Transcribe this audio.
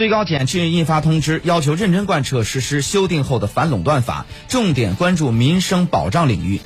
最高检近日印发通知要求认真贯彻实施修订后的反垄断法重点关注民生保障领域。